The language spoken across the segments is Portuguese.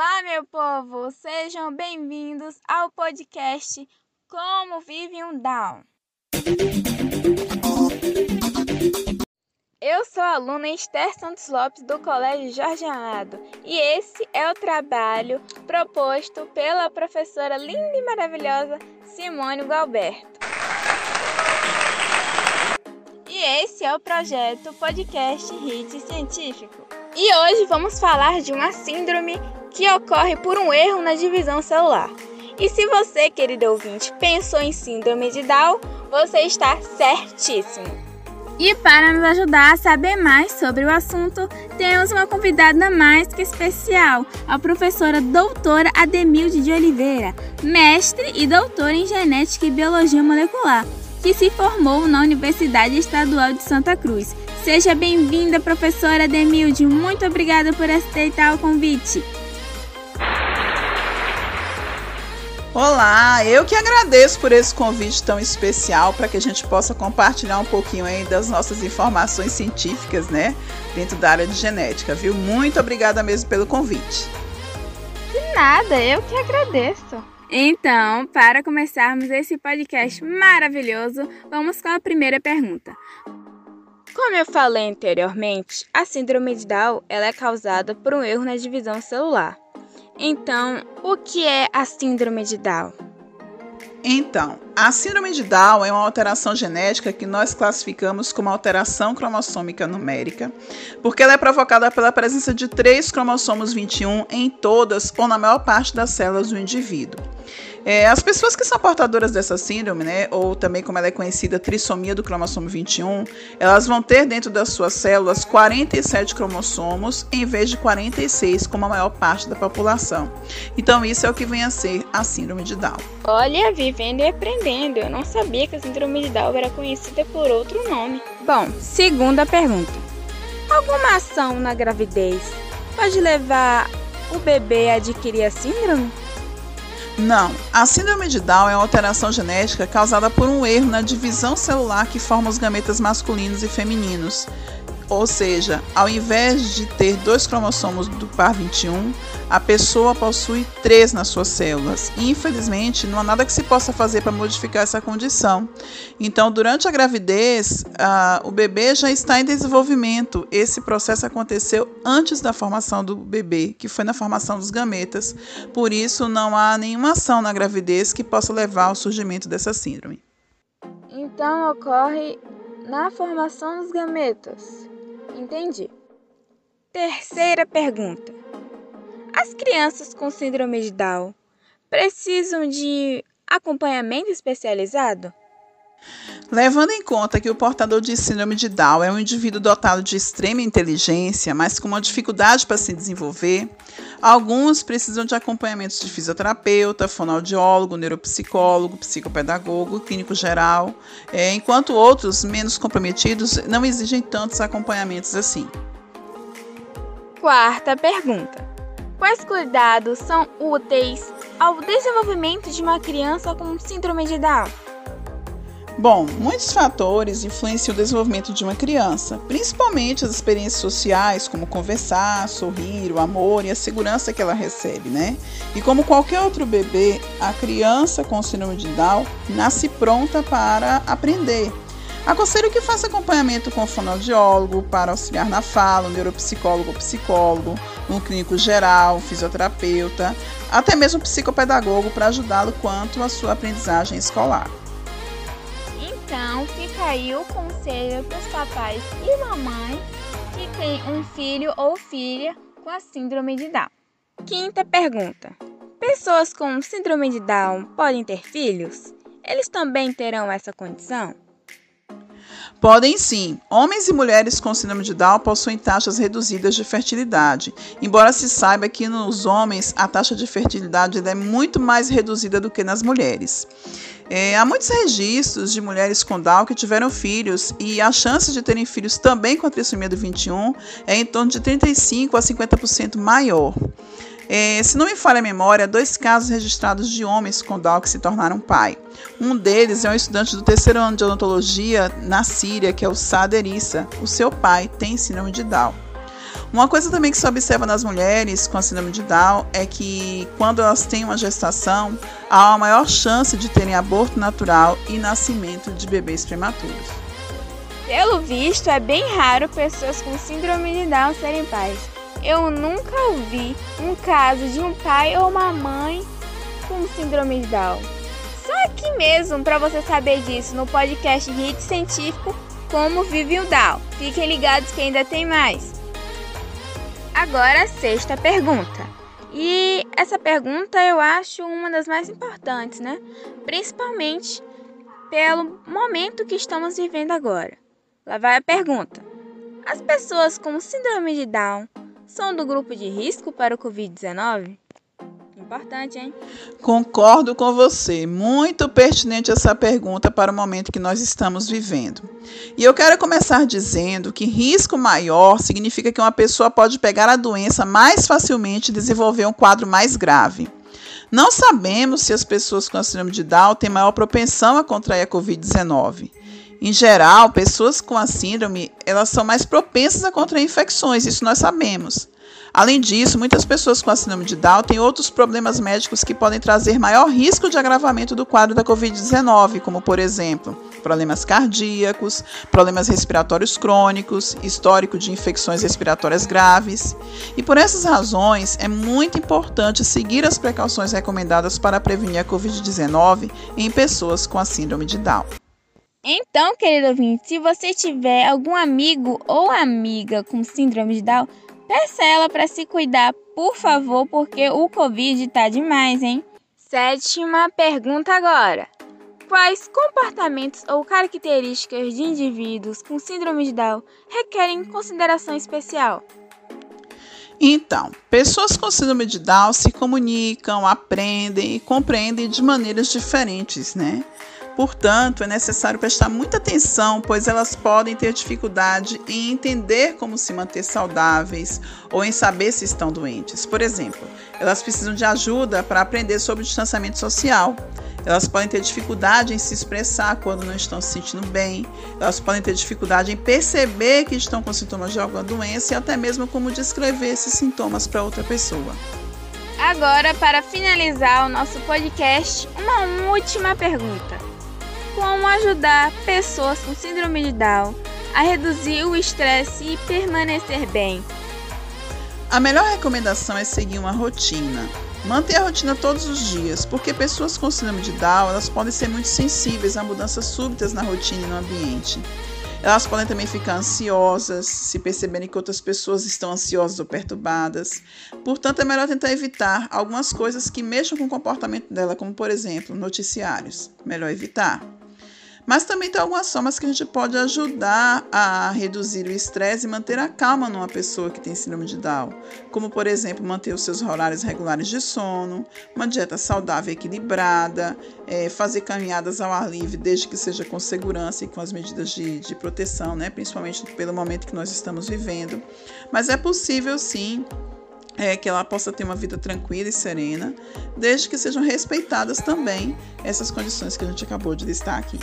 Olá, meu povo! Sejam bem-vindos ao podcast Como Vive um Down. Eu sou a aluna Esther Santos Lopes do Colégio Jorge Amado e esse é o trabalho proposto pela professora linda e maravilhosa Simone Galberto. E esse é o projeto Podcast Hit Científico. E hoje vamos falar de uma síndrome que ocorre por um erro na divisão celular. E se você, querido ouvinte, pensou em síndrome de Down, você está certíssimo. E para nos ajudar a saber mais sobre o assunto, temos uma convidada mais que especial, a professora doutora Ademilde de Oliveira, mestre e doutora em genética e biologia molecular, que se formou na Universidade Estadual de Santa Cruz. Seja bem-vinda, professora Ademilde. Muito obrigada por aceitar o convite. Olá, eu que agradeço por esse convite tão especial para que a gente possa compartilhar um pouquinho aí das nossas informações científicas, né, dentro da área de genética, viu? Muito obrigada mesmo pelo convite. De nada, eu que agradeço. Então, para começarmos esse podcast maravilhoso, vamos com a primeira pergunta. Como eu falei anteriormente, a síndrome de Down ela é causada por um erro na divisão celular. Então, o que é a síndrome de Down? Então, a síndrome de Down é uma alteração genética que nós classificamos como alteração cromossômica numérica, porque ela é provocada pela presença de três cromossomos 21 em todas ou na maior parte das células do indivíduo. É, as pessoas que são portadoras dessa síndrome, né, ou também como ela é conhecida, trissomia do cromossomo 21, elas vão ter dentro das suas células 47 cromossomos em vez de 46, como a maior parte da população. Então, isso é o que vem a ser a síndrome de Down. Olha, vivendo e aprendendo, eu não sabia que a síndrome de Down era conhecida por outro nome. Bom, segunda pergunta: alguma ação na gravidez pode levar o bebê a adquirir a síndrome? Não, a síndrome de Down é uma alteração genética causada por um erro na divisão celular que forma os gametas masculinos e femininos. Ou seja, ao invés de ter dois cromossomos do par 21, a pessoa possui três nas suas células. Infelizmente, não há nada que se possa fazer para modificar essa condição. Então, durante a gravidez, o bebê já está em desenvolvimento. Esse processo aconteceu antes da formação do bebê, que foi na formação dos gametas. Por isso, não há nenhuma ação na gravidez que possa levar ao surgimento dessa síndrome. Então, ocorre na formação dos gametas. Entendi. Terceira pergunta. As crianças com síndrome de Down precisam de acompanhamento especializado? Levando em conta que o portador de síndrome de Down é um indivíduo dotado de extrema inteligência, mas com uma dificuldade para se desenvolver, alguns precisam de acompanhamentos de fisioterapeuta, fonoaudiólogo, neuropsicólogo, psicopedagogo, clínico geral, é, enquanto outros, menos comprometidos, não exigem tantos acompanhamentos assim. Quarta pergunta: Quais cuidados são úteis ao desenvolvimento de uma criança com síndrome de Down? Bom, muitos fatores influenciam o desenvolvimento de uma criança, principalmente as experiências sociais, como conversar, sorrir, o amor e a segurança que ela recebe, né? E como qualquer outro bebê, a criança com síndrome de Down nasce pronta para aprender. Aconselho que faça acompanhamento com o fonoaudiólogo para auxiliar na fala, um neuropsicólogo ou psicólogo, um clínico geral, um fisioterapeuta, até mesmo um psicopedagogo para ajudá-lo quanto à sua aprendizagem escolar. Então, fica aí o conselho para os papais e mamães que têm um filho ou filha com a síndrome de Down. Quinta pergunta: Pessoas com síndrome de Down podem ter filhos? Eles também terão essa condição? Podem sim. Homens e mulheres com síndrome de Down possuem taxas reduzidas de fertilidade, embora se saiba que nos homens a taxa de fertilidade é muito mais reduzida do que nas mulheres. É, há muitos registros de mulheres com Down que tiveram filhos e a chance de terem filhos também com a trissomia do 21 é em torno de 35 a 50% maior. É, se não me falha a memória, dois casos registrados de homens com Down que se tornaram pai. Um deles é um estudante do terceiro ano de odontologia na Síria, que é o Saad Erissa. O seu pai tem síndrome de Down. Uma coisa também que se observa nas mulheres com a síndrome de Down é que quando elas têm uma gestação, há uma maior chance de terem aborto natural e nascimento de bebês prematuros. Pelo visto, é bem raro pessoas com síndrome de Down serem pais. Eu nunca ouvi um caso de um pai ou uma mãe com síndrome de Down. Só aqui mesmo para você saber disso no podcast Hit Científico Como Vive o Down. Fiquem ligados que ainda tem mais. Agora a sexta pergunta. E essa pergunta eu acho uma das mais importantes, né? Principalmente pelo momento que estamos vivendo agora. Lá vai a pergunta: As pessoas com síndrome de Down são do grupo de risco para o Covid-19? Importante, hein? Concordo com você. Muito pertinente essa pergunta para o momento que nós estamos vivendo. E eu quero começar dizendo que risco maior significa que uma pessoa pode pegar a doença mais facilmente e desenvolver um quadro mais grave. Não sabemos se as pessoas com síndrome de Down têm maior propensão a contrair a Covid-19. Em geral, pessoas com a síndrome, elas são mais propensas a contrair infecções, isso nós sabemos. Além disso, muitas pessoas com a síndrome de Down têm outros problemas médicos que podem trazer maior risco de agravamento do quadro da Covid-19, como, por exemplo, problemas cardíacos, problemas respiratórios crônicos, histórico de infecções respiratórias graves. E por essas razões, é muito importante seguir as precauções recomendadas para prevenir a Covid-19 em pessoas com a síndrome de Down. Então, querido ouvinte, se você tiver algum amigo ou amiga com síndrome de Down, Peça ela para se cuidar, por favor, porque o Covid tá demais, hein? Sétima pergunta agora. Quais comportamentos ou características de indivíduos com síndrome de Down requerem consideração especial? Então, pessoas com síndrome de Down se comunicam, aprendem e compreendem de maneiras diferentes, né? Portanto, é necessário prestar muita atenção, pois elas podem ter dificuldade em entender como se manter saudáveis ou em saber se estão doentes. Por exemplo, elas precisam de ajuda para aprender sobre o distanciamento social. Elas podem ter dificuldade em se expressar quando não estão se sentindo bem. Elas podem ter dificuldade em perceber que estão com sintomas de alguma doença e até mesmo como descrever esses sintomas para outra pessoa. Agora, para finalizar o nosso podcast, uma última pergunta ajudar pessoas com síndrome de Down a reduzir o estresse e permanecer bem. A melhor recomendação é seguir uma rotina. Manter a rotina todos os dias, porque pessoas com síndrome de Down elas podem ser muito sensíveis a mudanças súbitas na rotina e no ambiente. Elas podem também ficar ansiosas, se perceberem que outras pessoas estão ansiosas ou perturbadas. Portanto, é melhor tentar evitar algumas coisas que mexam com o comportamento dela, como por exemplo, noticiários. Melhor evitar. Mas também tem algumas formas que a gente pode ajudar a reduzir o estresse e manter a calma numa pessoa que tem síndrome de Down, como por exemplo manter os seus horários regulares de sono, uma dieta saudável e equilibrada, é, fazer caminhadas ao ar livre desde que seja com segurança e com as medidas de, de proteção, né? principalmente pelo momento que nós estamos vivendo. Mas é possível sim é, que ela possa ter uma vida tranquila e serena, desde que sejam respeitadas também essas condições que a gente acabou de listar aqui.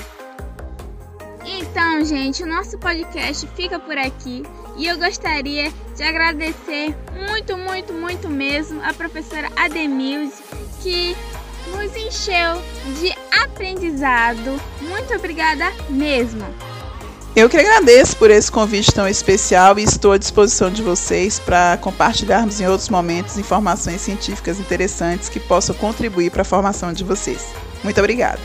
Então, gente, o nosso podcast fica por aqui e eu gostaria de agradecer muito, muito, muito mesmo a professora Ademilde que nos encheu de aprendizado. Muito obrigada mesmo. Eu que agradeço por esse convite tão especial e estou à disposição de vocês para compartilharmos em outros momentos informações científicas interessantes que possam contribuir para a formação de vocês. Muito obrigada.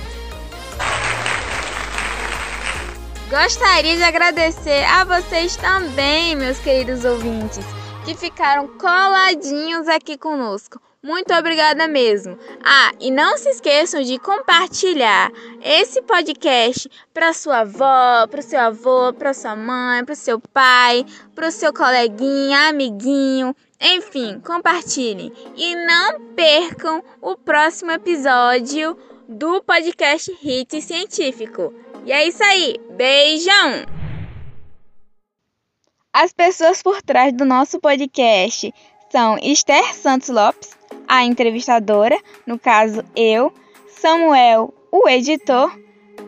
Gostaria de agradecer a vocês também, meus queridos ouvintes, que ficaram coladinhos aqui conosco. Muito obrigada mesmo. Ah, e não se esqueçam de compartilhar esse podcast para sua avó, para o seu avô, para sua mãe, para o seu pai, para o seu coleguinha, amiguinho, enfim, compartilhem e não percam o próximo episódio do podcast Hit Científico. E é isso aí. Beijão! As pessoas por trás do nosso podcast são Esther Santos Lopes, a entrevistadora, no caso eu, Samuel, o editor,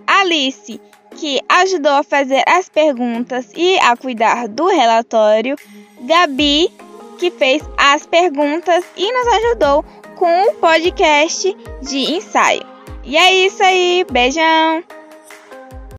Alice, que ajudou a fazer as perguntas e a cuidar do relatório, Gabi, que fez as perguntas e nos ajudou com o podcast de ensaio. E é isso aí, beijão!